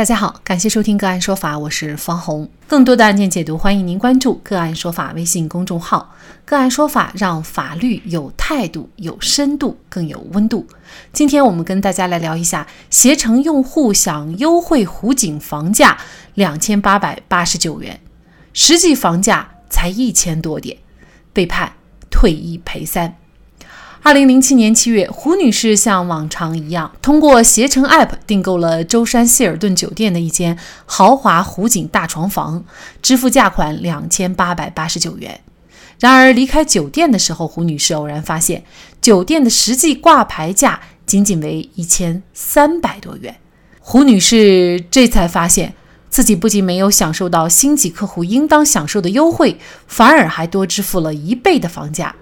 大家好，感谢收听个案说法，我是方红。更多的案件解读，欢迎您关注个案说法微信公众号。个案说法让法律有态度、有深度、更有温度。今天我们跟大家来聊一下，携程用户想优惠湖景房价两千八百八十九元，实际房价才一千多点，被判退一赔三。二零零七年七月，胡女士像往常一样，通过携程 App 订购了舟山希尔顿酒店的一间豪华湖景大床房，支付价款两千八百八十九元。然而，离开酒店的时候，胡女士偶然发现，酒店的实际挂牌价仅仅为一千三百多元。胡女士这才发现自己不仅没有享受到星级客户应当享受的优惠，反而还多支付了一倍的房价。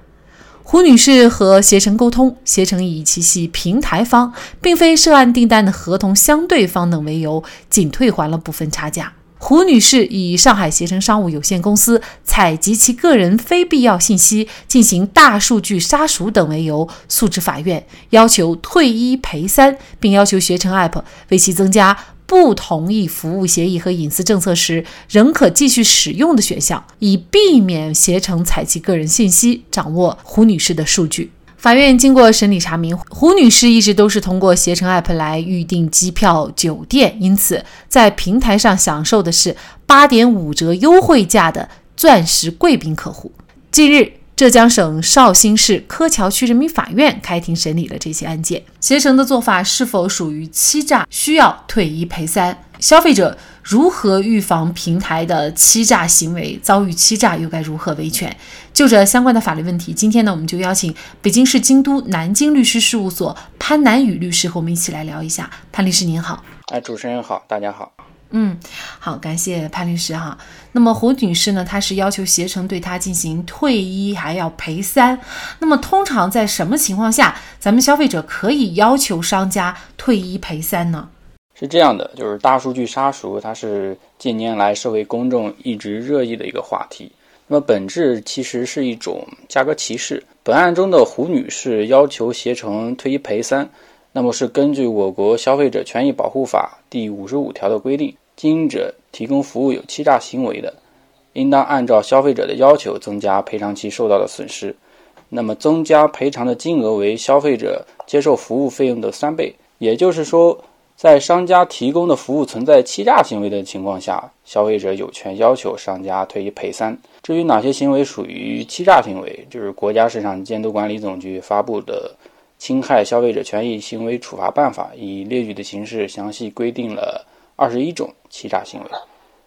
胡女士和携程沟通，携程以其系平台方，并非涉案订单的合同相对方等为由，仅退还了部分差价。胡女士以上海携程商务有限公司采集其个人非必要信息进行大数据杀熟等为由，诉至法院，要求退一赔三，并要求携程 App 为其增加。不同意服务协议和隐私政策时，仍可继续使用的选项，以避免携程采集个人信息，掌握胡女士的数据。法院经过审理查明，胡女士一直都是通过携程 App 来预订机票、酒店，因此在平台上享受的是八点五折优惠价的钻石贵宾客户。近日。浙江省绍兴市柯桥区人民法院开庭审理了这些案件，携程的做法是否属于欺诈？需要退一赔三。消费者如何预防平台的欺诈行为？遭遇欺诈又该如何维权？就这相关的法律问题，今天呢，我们就邀请北京市京都南京律师事务所潘南雨律师和我们一起来聊一下。潘律师您好，哎，主持人好，大家好。嗯，好，感谢潘律师哈。那么胡女士呢，她是要求携程对她进行退一还要赔三。那么通常在什么情况下，咱们消费者可以要求商家退一赔三呢？是这样的，就是大数据杀熟，它是近年来社会公众一直热议的一个话题。那么本质其实是一种价格歧视。本案中的胡女士要求携程退一赔三。那么是根据我国消费者权益保护法第五十五条的规定，经营者提供服务有欺诈行为的，应当按照消费者的要求增加赔偿其受到的损失。那么增加赔偿的金额为消费者接受服务费用的三倍。也就是说，在商家提供的服务存在欺诈行为的情况下，消费者有权要求商家退一赔三。至于哪些行为属于欺诈行为，就是国家市场监督管理总局发布的。侵害消费者权益行为处罚办法以列举的形式详细规定了二十一种欺诈行为，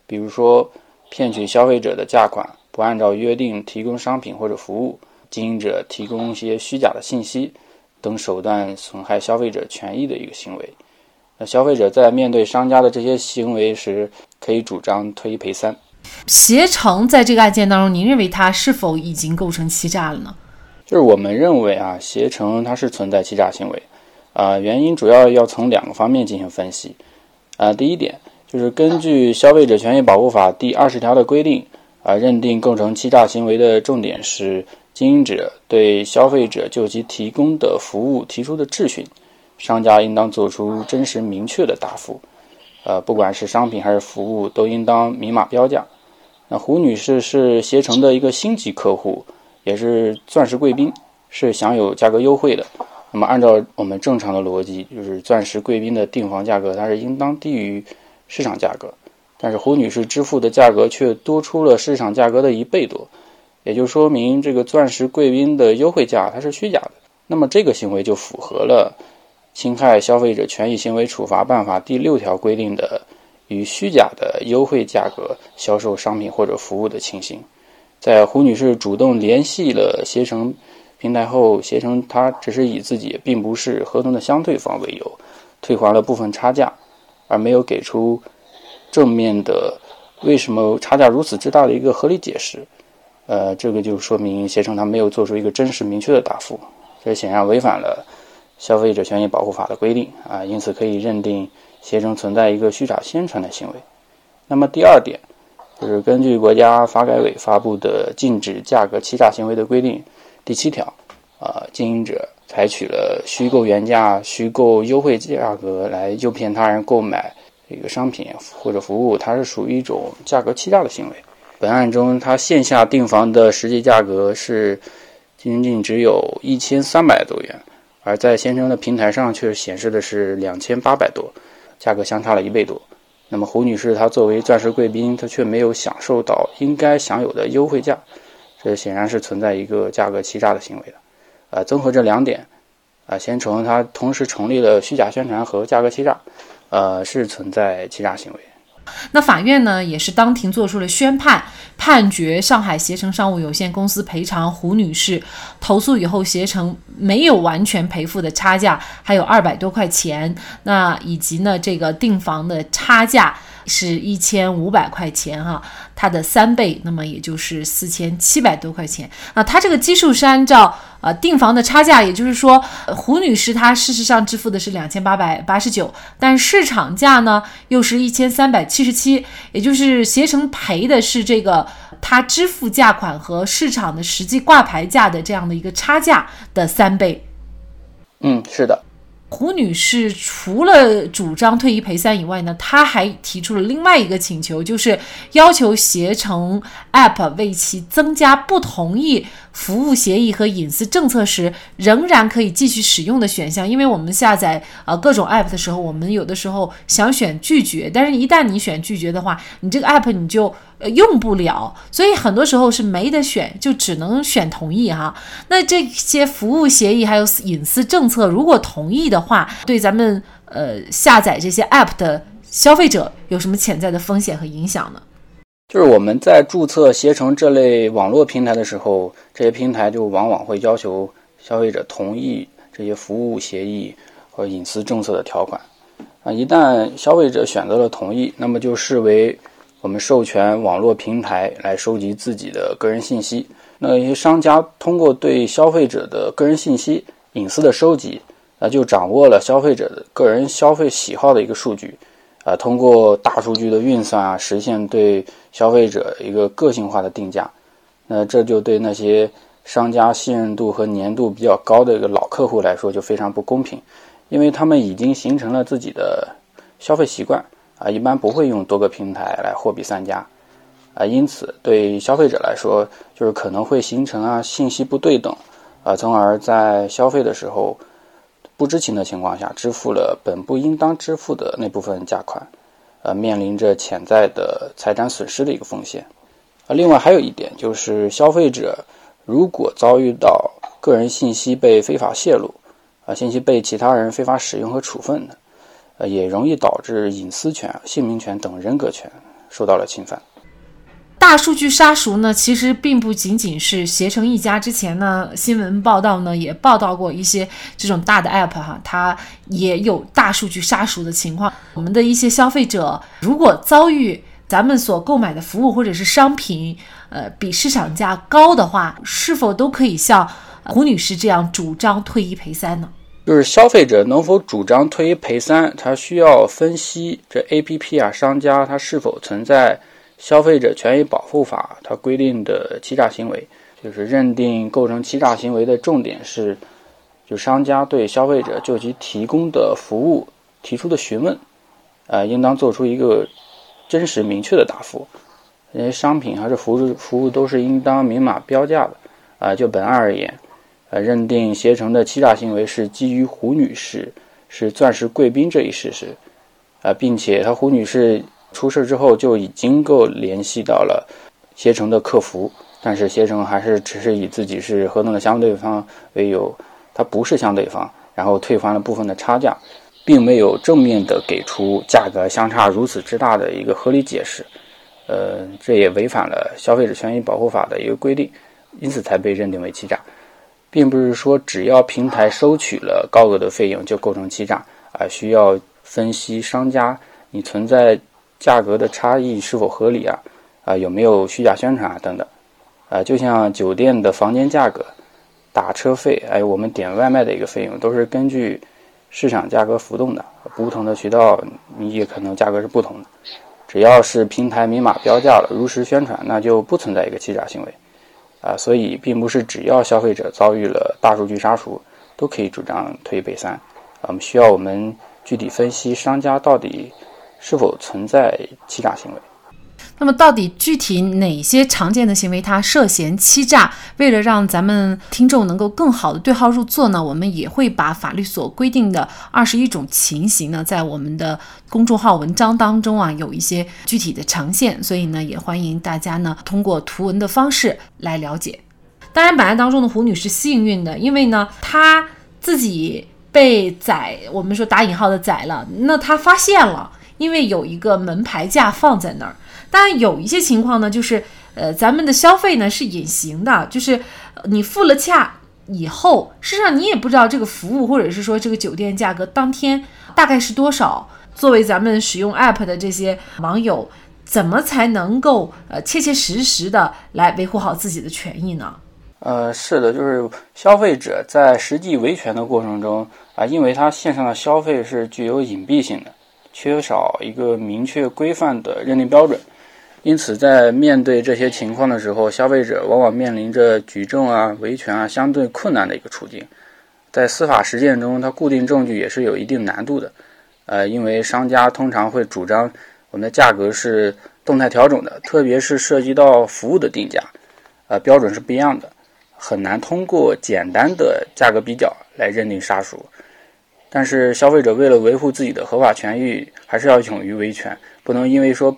比如说骗取消费者的价款、不按照约定提供商品或者服务、经营者提供一些虚假的信息等手段损害消费者权益的一个行为。那消费者在面对商家的这些行为时，可以主张退一赔三。携程在这个案件当中，您认为它是否已经构成欺诈了呢？就是我们认为啊，携程它是存在欺诈行为，啊，原因主要要从两个方面进行分析，啊，第一点就是根据《消费者权益保护法》第二十条的规定，啊，认定构成欺诈行为的重点是经营者对消费者就其提供的服务提出的质询，商家应当做出真实明确的答复，呃，不管是商品还是服务，都应当明码标价。那胡女士是携程的一个星级客户。也是钻石贵宾，是享有价格优惠的。那么，按照我们正常的逻辑，就是钻石贵宾的订房价格它是应当低于市场价格，但是胡女士支付的价格却多出了市场价格的一倍多，也就说明这个钻石贵宾的优惠价它是虚假的。那么，这个行为就符合了《侵害消费者权益行为处罚办法》第六条规定的以虚假的优惠价格销售商品或者服务的情形。在胡女士主动联系了携程平台后，携程他只是以自己并不是合同的相对方为由，退还了部分差价，而没有给出正面的为什么差价如此之大的一个合理解释。呃，这个就说明携程他没有做出一个真实明确的答复，这显然违反了消费者权益保护法的规定啊，因此可以认定携程存在一个虚假宣传的行为。那么第二点。就是根据国家发改委发布的《禁止价格欺诈行为的规定》第七条，啊，经营者采取了虚构原价、虚构优惠价格来诱骗他人购买一个商品或者服务，它是属于一种价格欺诈的行为。本案中，他线下订房的实际价格是仅仅只有一千三百多元，而在携程的平台上却显示的是两千八百多，价格相差了一倍多。那么胡女士她作为钻石贵宾，她却没有享受到应该享有的优惠价，这显然是存在一个价格欺诈的行为的。呃，综合这两点，啊，携程它同时成立了虚假宣传和价格欺诈。呃，是存在欺诈行为。那法院呢，也是当庭作出了宣判，判决上海携程商务有限公司赔偿胡女士投诉以后，携程没有完全赔付的差价，还有二百多块钱。那以及呢，这个订房的差价。是一千五百块钱哈，它的三倍，那么也就是四千七百多块钱啊。它这个基数是按照呃订房的差价，也就是说胡女士她事实上支付的是两千八百八十九，但市场价呢又是一千三百七十七，也就是携程赔的是这个她支付价款和市场的实际挂牌价的这样的一个差价的三倍。嗯，是的。胡女士除了主张退一赔三以外呢，她还提出了另外一个请求，就是要求携程 App 为其增加不同意服务协议和隐私政策时仍然可以继续使用的选项。因为我们下载呃各种 App 的时候，我们有的时候想选拒绝，但是一旦你选拒绝的话，你这个 App 你就。呃，用不了，所以很多时候是没得选，就只能选同意哈。那这些服务协议还有隐私政策，如果同意的话，对咱们呃下载这些 app 的消费者有什么潜在的风险和影响呢？就是我们在注册携程这类网络平台的时候，这些平台就往往会要求消费者同意这些服务协议和隐私政策的条款啊。一旦消费者选择了同意，那么就视为。我们授权网络平台来收集自己的个人信息，那一些商家通过对消费者的个人信息隐私的收集，啊，就掌握了消费者的个人消费喜好的一个数据，啊，通过大数据的运算啊，实现对消费者一个个性化的定价。那这就对那些商家信任度和粘度比较高的一个老客户来说就非常不公平，因为他们已经形成了自己的消费习惯。啊，一般不会用多个平台来货比三家，啊，因此对消费者来说，就是可能会形成啊信息不对等，啊，从而在消费的时候不知情的情况下支付了本不应当支付的那部分价款，呃，面临着潜在的财产损失的一个风险。啊，另外还有一点就是，消费者如果遭遇到个人信息被非法泄露，啊，信息被其他人非法使用和处分的。也容易导致隐私权、姓名权等人格权受到了侵犯。大数据杀熟呢，其实并不仅仅是携程一家。之前呢，新闻报道呢也报道过一些这种大的 app 哈，它也有大数据杀熟的情况。我们的一些消费者如果遭遇咱们所购买的服务或者是商品，呃，比市场价高的话，是否都可以像胡女士这样主张退一赔三呢？就是消费者能否主张退一赔三，他需要分析这 A P P 啊商家他是否存在消费者权益保护法它规定的欺诈行为。就是认定构成欺诈行为的重点是，就商家对消费者就其提供的服务提出的询问，啊，应当做出一个真实明确的答复。因为商品还是服务服务都是应当明码标价的。啊，就本案而言。呃，认定携程的欺诈行为是基于胡女士是钻石贵宾这一事实，啊，并且她胡女士出事之后就已经够联系到了携程的客服，但是携程还是只是以自己是合同的相对方为由，他不是相对方，然后退还了部分的差价，并没有正面的给出价格相差如此之大的一个合理解释，呃，这也违反了消费者权益保护法的一个规定，因此才被认定为欺诈。并不是说只要平台收取了高额的费用就构成欺诈啊，需要分析商家你存在价格的差异是否合理啊，啊有没有虚假宣传啊等等，啊就像酒店的房间价格、打车费，还有我们点外卖的一个费用，都是根据市场价格浮动的，不同的渠道你也可能价格是不同的。只要是平台明码标价了，如实宣传，那就不存在一个欺诈行为。啊，所以并不是只要消费者遭遇了大数据杀熟，都可以主张退一赔三。我们需要我们具体分析商家到底是否存在欺诈行为。那么，到底具体哪些常见的行为它涉嫌欺诈？为了让咱们听众能够更好的对号入座呢，我们也会把法律所规定的二十一种情形呢，在我们的公众号文章当中啊，有一些具体的呈现。所以呢，也欢迎大家呢通过图文的方式来了解。当然，本案当中的胡女士幸运的，因为呢，她自己被宰，我们说打引号的宰了，那她发现了，因为有一个门牌架放在那儿。当然有一些情况呢，就是呃，咱们的消费呢是隐形的，就是你付了价以后，事实上你也不知道这个服务或者是说这个酒店价格当天大概是多少。作为咱们使用 app 的这些网友，怎么才能够呃切切实实的来维护好自己的权益呢？呃，是的，就是消费者在实际维权的过程中啊，因为他线上的消费是具有隐蔽性的，缺少一个明确规范的认定标准。因此，在面对这些情况的时候，消费者往往面临着举证啊、维权啊相对困难的一个处境。在司法实践中，它固定证据也是有一定难度的。呃，因为商家通常会主张我们的价格是动态调整的，特别是涉及到服务的定价，呃，标准是不一样的，很难通过简单的价格比较来认定杀熟。但是，消费者为了维护自己的合法权益，还是要勇于维权，不能因为说。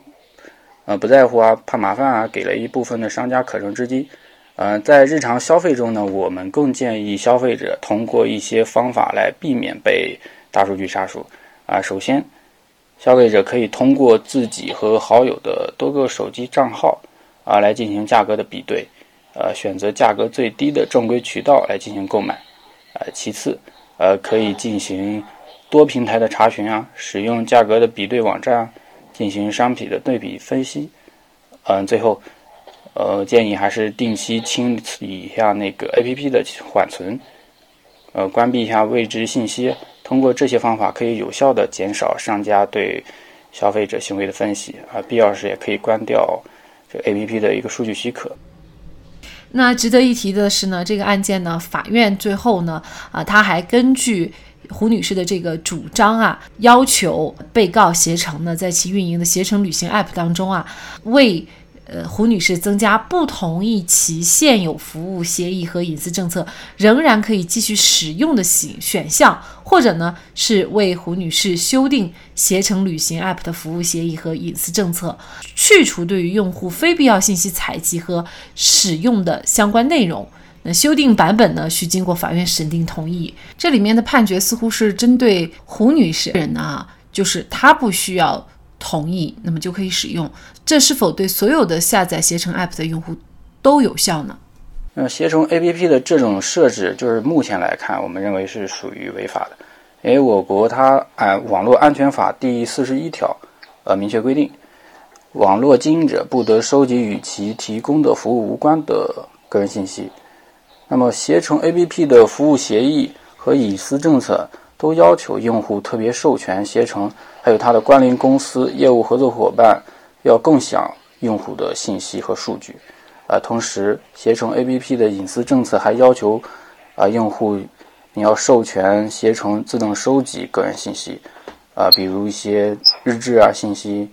呃，不在乎啊，怕麻烦啊，给了一部分的商家可乘之机。呃，在日常消费中呢，我们更建议消费者通过一些方法来避免被大数据杀熟。啊，首先，消费者可以通过自己和好友的多个手机账号啊来进行价格的比对，呃，选择价格最低的正规渠道来进行购买。呃，其次，呃，可以进行多平台的查询啊，使用价格的比对网站啊。进行商品的对比分析，嗯，最后，呃，建议还是定期清理一下那个 APP 的缓存，呃，关闭一下未知信息。通过这些方法，可以有效的减少商家对消费者行为的分析。啊，必要时也可以关掉这 APP 的一个数据许可。那值得一提的是呢，这个案件呢，法院最后呢，啊，他还根据。胡女士的这个主张啊，要求被告携程呢，在其运营的携程旅行 App 当中啊，为呃胡女士增加不同意其现有服务协议和隐私政策仍然可以继续使用的选选项，或者呢是为胡女士修订携程旅行 App 的服务协议和隐私政策，去除对于用户非必要信息采集和使用的相关内容。那修订版本呢，需经过法院审定同意。这里面的判决似乎是针对胡女士人呢，就是她不需要同意，那么就可以使用。这是否对所有的下载携程 App 的用户都有效呢？那携程 APP 的这种设置，就是目前来看，我们认为是属于违法的。因为我国它按《网络安全法》第四十一条，呃，明确规定，网络经营者不得收集与其提供的服务无关的个人信息。那么，携程 APP 的服务协议和隐私政策都要求用户特别授权携程，还有它的关联公司、业务合作伙伴要共享用户的信息和数据。啊，同时，携程 APP 的隐私政策还要求，啊，用户你要授权携程自动收集个人信息，啊，比如一些日志啊信息、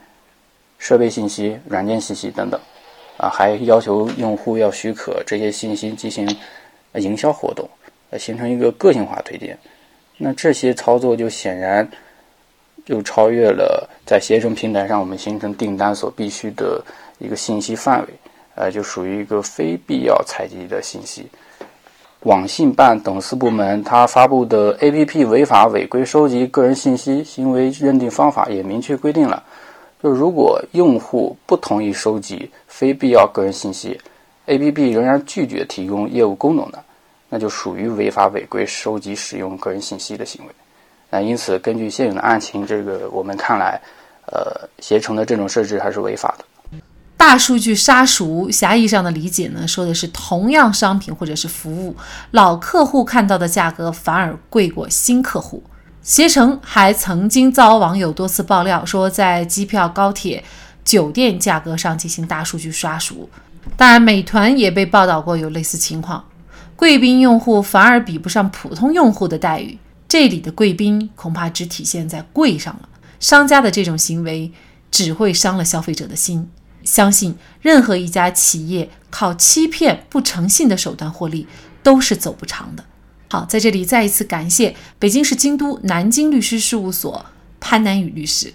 设备信息、软件信息等等。啊，还要求用户要许可这些信息进行。营销活动，形成一个个性化推荐，那这些操作就显然就超越了在携程平台上我们形成订单所必须的一个信息范围，呃，就属于一个非必要采集的信息。网信办等四部门它发布的 APP 违法违规收集个人信息行为认定方法也明确规定了，就如果用户不同意收集非必要个人信息。A.P.P. 仍然拒绝提供业务功能的，那就属于违法违规收集使用个人信息的行为。那因此，根据现有的案情，这个我们看来，呃，携程的这种设置还是违法的。大数据杀熟，狭义上的理解呢，说的是同样商品或者是服务，老客户看到的价格反而贵过新客户。携程还曾经遭网友多次爆料，说在机票、高铁、酒店价格上进行大数据杀熟。当然，美团也被报道过有类似情况，贵宾用户反而比不上普通用户的待遇。这里的贵宾恐怕只体现在贵上了。商家的这种行为只会伤了消费者的心。相信任何一家企业靠欺骗、不诚信的手段获利都是走不长的。好，在这里再一次感谢北京市京都南京律师事务所潘南雨律师。